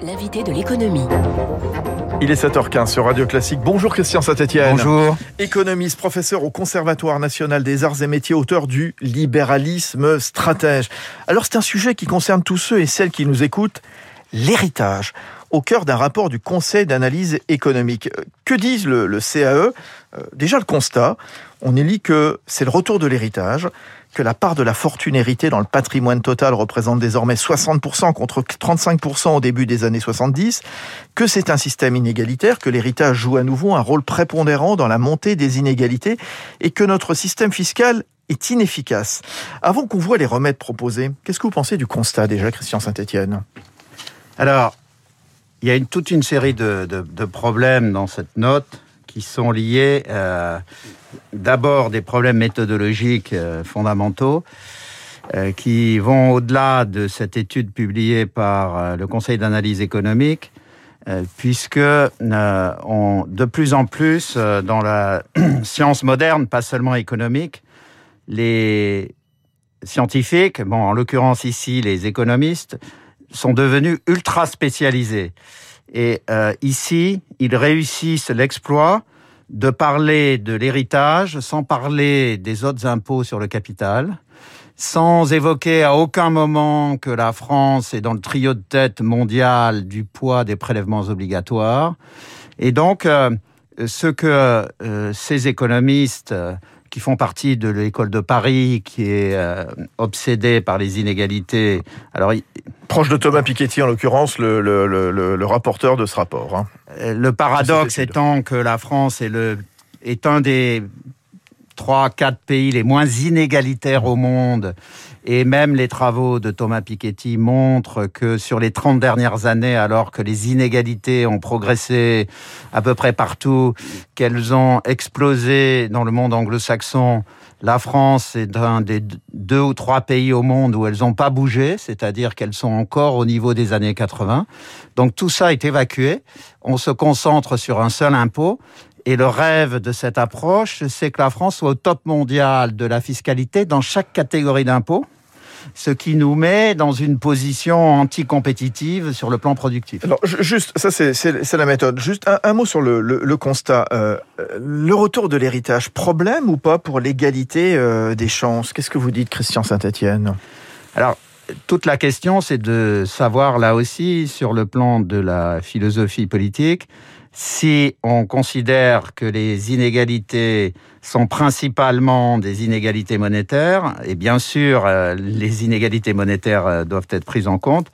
L'invité de l'économie. Il est 7h15 sur Radio Classique. Bonjour Christian Saint-Etienne. Bonjour. Économiste, professeur au Conservatoire national des arts et métiers, auteur du Libéralisme stratège. Alors c'est un sujet qui concerne tous ceux et celles qui nous écoutent, l'héritage, au cœur d'un rapport du Conseil d'analyse économique. Que disent le, CAE Euh, Déjà le constat, on y lit que c'est le retour de l'héritage, que la part de la fortune héritée dans le patrimoine total représente désormais 60% contre 35% au début des années 70, que c'est un système inégalitaire, que l'héritage joue à nouveau un rôle prépondérant dans la montée des inégalités et que notre système fiscal est inefficace. Avant qu'on voit les remèdes proposés, qu'est-ce que vous pensez du constat déjà, Christian Saint-Etienne Alors, il y a toute une série de, problèmes dans cette note qui sont liés euh, d'abord des problèmes méthodologiques euh, fondamentaux euh, qui vont au-delà de cette étude publiée par le Conseil d'analyse économique, puisque de plus en plus dans la science moderne, pas seulement économique, les scientifiques, bon, en l'occurrence ici les économistes, sont devenus ultra spécialisés. Et euh, ici, ils réussissent l'exploit de parler de l'héritage sans parler des autres impôts sur le capital, sans évoquer à aucun moment que la France est dans le trio de tête mondial du poids des prélèvements obligatoires. Et donc, euh, ce que euh, ces économistes qui font partie de l'école de Paris, qui est euh, obsédée par les inégalités. Alors, proche de Thomas Piketty en l'occurrence, le, le, le, le, rapporteur de ce rapport. Hein. Le paradoxe étant que la France est, le, est un des trois, quatre pays les moins inégalitaires au monde. Et même les travaux de Thomas Piketty montrent que sur les 30 dernières années, alors que les inégalités ont progressé à peu près partout, qu'elles ont explosé dans le monde anglo-saxon, la France est un des deux ou trois pays au monde où elles n'ont pas bougé, c'est-à-dire qu'elles sont encore au niveau des années 80. Donc tout ça est évacué. On se concentre sur un seul impôt. Et le rêve de cette approche, c'est que la France soit au top mondial de la fiscalité dans chaque catégorie d'impôts ce qui nous met dans une position anticompétitive sur le plan productif. Alors, juste, ça c'est la méthode. Juste un, un mot sur le, le, le constat. Euh, le retour de l'héritage, problème ou pas pour l'égalité euh, des chances? Qu'est-ce que vous dites, Christian Saint-Etienne? Alors, toute la question, c'est de savoir là aussi, sur le plan de la philosophie politique, si on considère que les inégalités sont principalement des inégalités monétaires, et bien sûr, euh, les inégalités monétaires euh, doivent être prises en compte,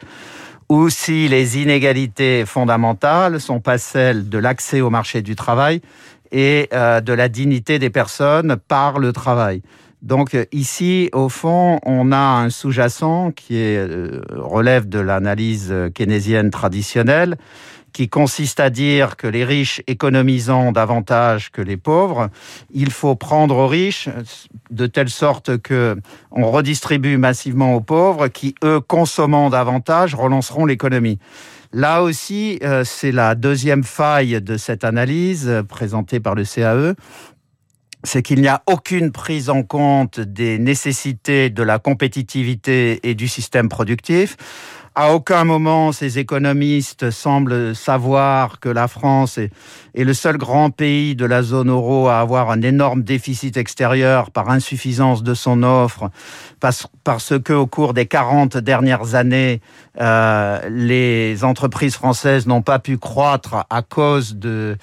ou si les inégalités fondamentales sont pas celles de l'accès au marché du travail et euh, de la dignité des personnes par le travail. Donc ici, au fond, on a un sous-jacent qui relève de l'analyse keynésienne traditionnelle, qui consiste à dire que les riches économisant davantage que les pauvres, il faut prendre aux riches de telle sorte que on redistribue massivement aux pauvres qui, eux, consommant davantage, relanceront l'économie. Là aussi, euh, c'est la deuxième faille de cette analyse euh, présentée par le CAE, c'est qu'il n'y a aucune prise en compte des nécessités de la compétitivité et du système productif. À aucun moment, ces économistes semblent savoir que la France est, est, le seul grand pays de la zone euro à avoir un énorme déficit extérieur par insuffisance de son offre, parce, parce que au cours des 40 dernières années, euh, les entreprises françaises n'ont pas pu croître à cause de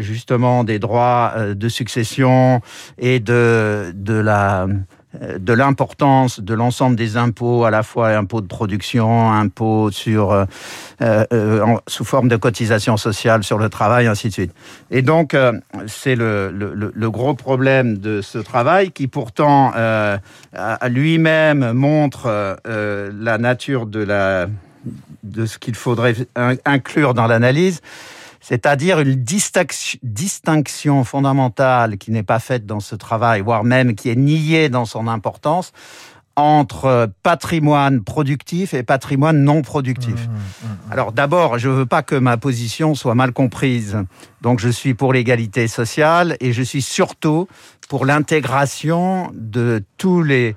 justement des droits euh, de succession et de, de la de l'importance de l'ensemble des impôts, à la fois impôts de production, impôts sur, euh, euh, en, sous forme de cotisation sociale sur le travail, ainsi de suite. Et donc, euh, c'est le, le, le, gros problème de ce travail qui pourtant euh, lui-même montre la nature de, la, de ce qu'il faudrait inclure dans l'analyse c'est-à-dire une distinction fondamentale qui n'est pas faite dans ce travail, voire même qui est niée dans son importance, entre patrimoine productif et patrimoine non productif. Mmh, mmh, mmh. Alors d'abord, je ne veux pas que ma position soit mal comprise. Donc je suis pour l'égalité sociale et je suis surtout pour l'intégration de tous les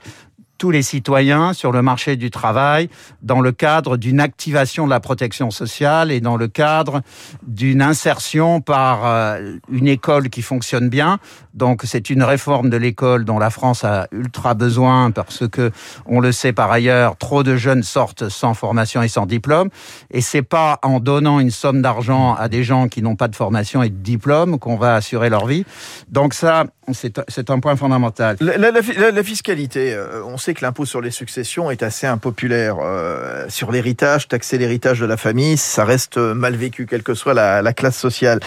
tous les citoyens sur le marché du travail dans le cadre d'une activation de la protection sociale et dans le cadre d'une insertion par euh, une école qui fonctionne bien. Donc c'est une réforme de l'école dont la France a ultra besoin parce que on le sait par ailleurs, trop de jeunes sortent sans formation et sans diplôme et c'est pas en donnant une somme d'argent à des gens qui n'ont pas de formation et de diplôme qu'on va assurer leur vie. Donc ça c'est un point fondamental. La, fiscalité, euh, on sait que l'impôt sur les successions est assez impopulaire. Euh, sur l'héritage, taxer l'héritage de la famille, ça reste mal vécu, quelle que soit la, classe sociale.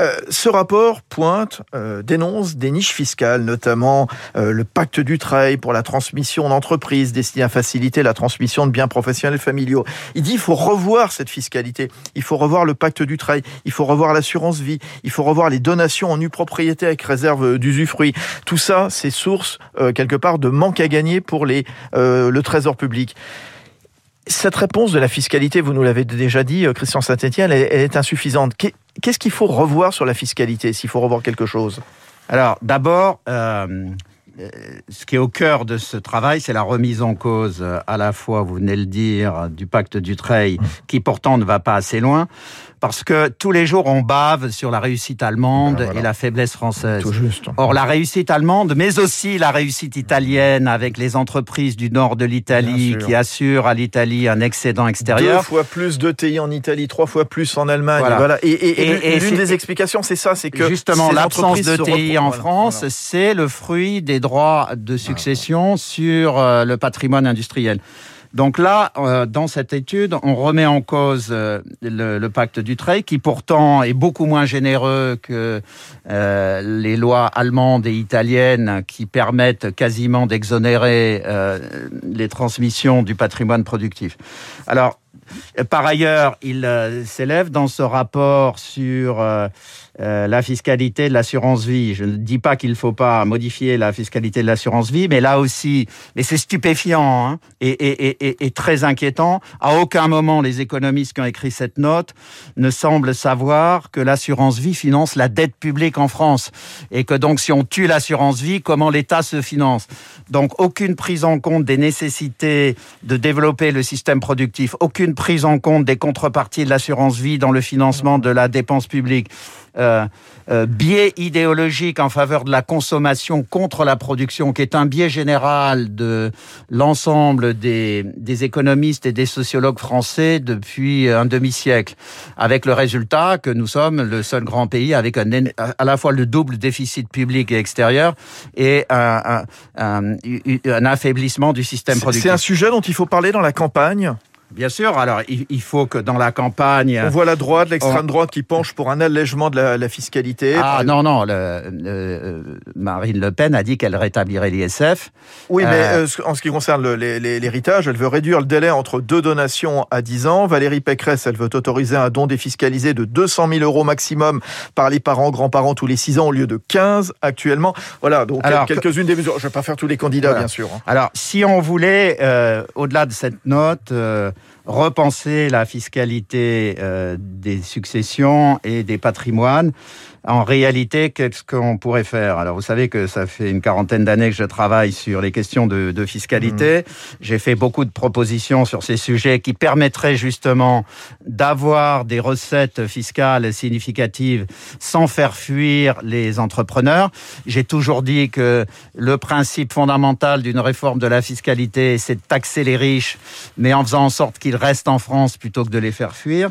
Euh, ce rapport pointe, dénonce des niches fiscales, notamment le pacte du travail pour la transmission d'entreprises destiné à faciliter la transmission de biens professionnels familiaux. Il dit il faut revoir cette fiscalité, il faut revoir le pacte du travail, il faut revoir l'assurance vie, il faut revoir les donations en nue propriété avec réserve d'usure fruits. Tout ça, c'est source euh, quelque part de manque à gagner pour euh, le trésor public. Cette réponse de la fiscalité, vous nous l'avez déjà dit, euh, Christian Saint-Etienne, elle, est insuffisante. Qu'est-ce qu'il faut revoir sur la fiscalité, s'il faut revoir quelque chose? Alors, d'abord, ce qui est au cœur de ce travail, c'est la remise en cause à la fois, vous venez le dire, du pacte du Treil, mmh. qui pourtant ne va pas assez loin, parce que tous les jours on bave sur la réussite allemande ben et la faiblesse française. Or la réussite allemande, mais aussi la réussite italienne avec les entreprises du nord de l'Italie qui assurent à l'Italie un excédent extérieur. Deux fois plus de TI en Italie, trois fois plus en Allemagne. Voilà. Et, l'une des explications, c'est ça, c'est que justement l'absence de TI en France, c'est le fruit des droits de succession sur euh, le patrimoine industriel. Donc là, euh, dans cette étude, on remet en cause euh, le, pacte du Trade, qui pourtant est beaucoup moins généreux que euh, les lois allemandes et italiennes qui permettent quasiment d'exonérer les transmissions du patrimoine productif. Alors, par ailleurs, il s'élève dans ce rapport sur euh, la fiscalité de l'assurance vie. Je ne dis pas qu'il ne faut pas modifier la fiscalité de l'assurance vie, mais là aussi, mais c'est stupéfiant hein, et, très inquiétant. À aucun moment, les économistes qui ont écrit cette note ne semblent savoir que l'assurance vie finance la dette publique en France et que donc si on tue l'assurance vie, comment l'État se finance? Donc aucune prise en compte des nécessités de développer le système productif, aucune prise en compte des contreparties de l'assurance vie dans le financement de la dépense publique. Euh, euh, biais idéologique en faveur de la consommation contre la production, qui est un biais général de l'ensemble des, des économistes et des sociologues français depuis un demi-siècle, avec le résultat que nous sommes le seul grand pays avec un, à la fois le double déficit public et extérieur et un, un, un affaiblissement du système productif. C'est un sujet dont il faut parler dans la campagne? Bien sûr. Alors, il faut que dans la campagne. On voit la droite, l'extrême droite qui penche pour un allègement de la, fiscalité. Ah non, non. Le, Marine Le Pen a dit qu'elle rétablirait l'ISF. Oui, mais euh, euh, en ce qui concerne l'héritage, elle veut réduire le délai entre deux donations à 10 ans. Valérie Pécresse, elle veut autoriser un don défiscalisé de 200 000 euros maximum par les parents, grands-parents tous les 6 ans au lieu de 15 actuellement. Voilà, donc quelques-unes des mesures. Je ne vais pas faire tous les candidats, bien sûr. Hein. Alors, si on voulait, euh, au-delà de cette note, repenser la fiscalité euh, des successions et des patrimoines en réalité, qu'est-ce qu'on pourrait faire? Alors, vous savez que ça fait une quarantaine d'années que je travaille sur les questions de, de fiscalité. Mmh. J'ai fait beaucoup de propositions sur ces sujets qui permettraient justement d'avoir des recettes fiscales significatives sans faire fuir les entrepreneurs. J'ai toujours dit que le principe fondamental d'une réforme de la fiscalité, c'est de taxer les riches, mais en faisant en sorte qu'ils restent en France plutôt que de les faire fuir.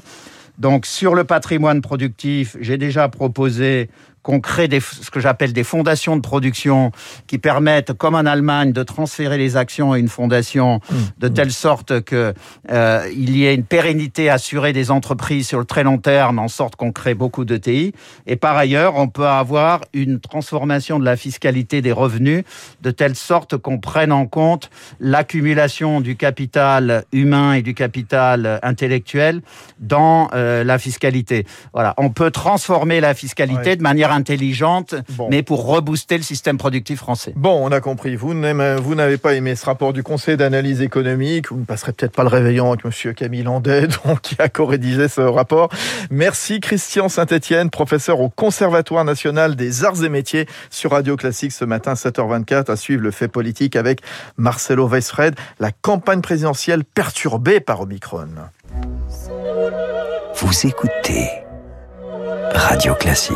Donc sur le patrimoine productif, j'ai déjà proposé qu'on crée des, ce que j'appelle des fondations de production qui permettent, comme en Allemagne, de transférer les actions à une fondation mmh. de telle sorte que euh, il y ait une pérennité assurée des entreprises sur le très long terme, en sorte qu'on crée beaucoup de TI. Et par ailleurs, on peut avoir une transformation de la fiscalité des revenus de telle sorte qu'on prenne en compte l'accumulation du capital humain et du capital intellectuel dans euh, la fiscalité. Voilà, on peut transformer la fiscalité de manière manière intelligente, mais pour rebooster le système productif français. Bon, on a compris. Vous n'avez pas aimé ce rapport du Conseil d'analyse économique. Vous ne passerez peut-être pas le réveillon avec Monsieur Camille Landais, donc, qui a co-rédigé ce rapport. Merci Christian Saint-Etienne, professeur au Conservatoire national des arts et métiers sur Radio Classique ce matin 7h24 à suivre le fait politique avec Marcelo Weisfred. La campagne présidentielle perturbée par Omicron. Vous écoutez Radio Classique.